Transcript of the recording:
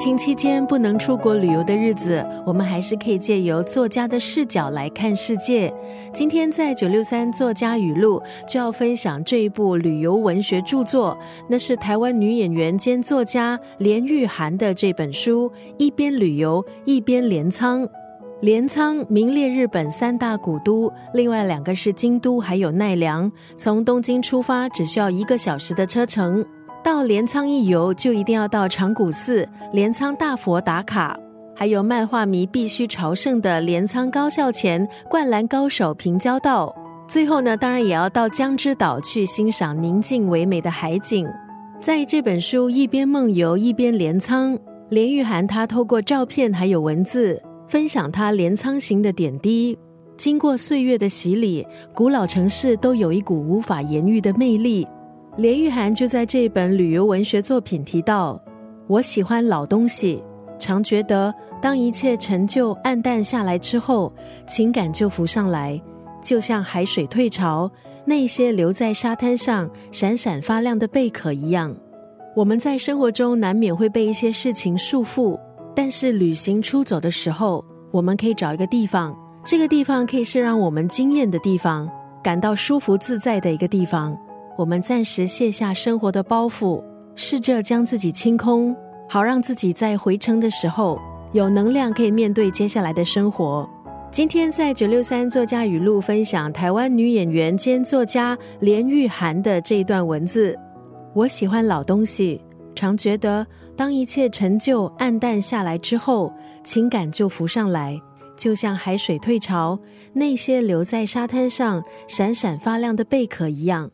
疫情期间不能出国旅游的日子，我们还是可以借由作家的视角来看世界。今天在九六三作家语录就要分享这一部旅游文学著作，那是台湾女演员兼作家连玉涵的这本书《一边旅游一边镰仓》。镰仓名列日本三大古都，另外两个是京都还有奈良。从东京出发只需要一个小时的车程。到镰仓一游，就一定要到长谷寺、镰仓大佛打卡，还有漫画迷必须朝圣的镰仓高校前灌篮高手平交道。最后呢，当然也要到江之岛去欣赏宁静唯美的海景。在这本书一边梦游一边镰仓，连玉涵他透过照片还有文字分享他镰仓行的点滴。经过岁月的洗礼，古老城市都有一股无法言喻的魅力。连玉涵就在这本旅游文学作品提到：“我喜欢老东西，常觉得当一切陈旧暗淡下来之后，情感就浮上来，就像海水退潮，那些留在沙滩上闪闪发亮的贝壳一样。我们在生活中难免会被一些事情束缚，但是旅行出走的时候，我们可以找一个地方，这个地方可以是让我们惊艳的地方，感到舒服自在的一个地方。”我们暂时卸下生活的包袱，试着将自己清空，好让自己在回程的时候有能量可以面对接下来的生活。今天在九六三作家语录分享台湾女演员兼作家连玉涵的这一段文字。我喜欢老东西，常觉得当一切陈旧暗淡下来之后，情感就浮上来，就像海水退潮，那些留在沙滩上闪闪发亮的贝壳一样。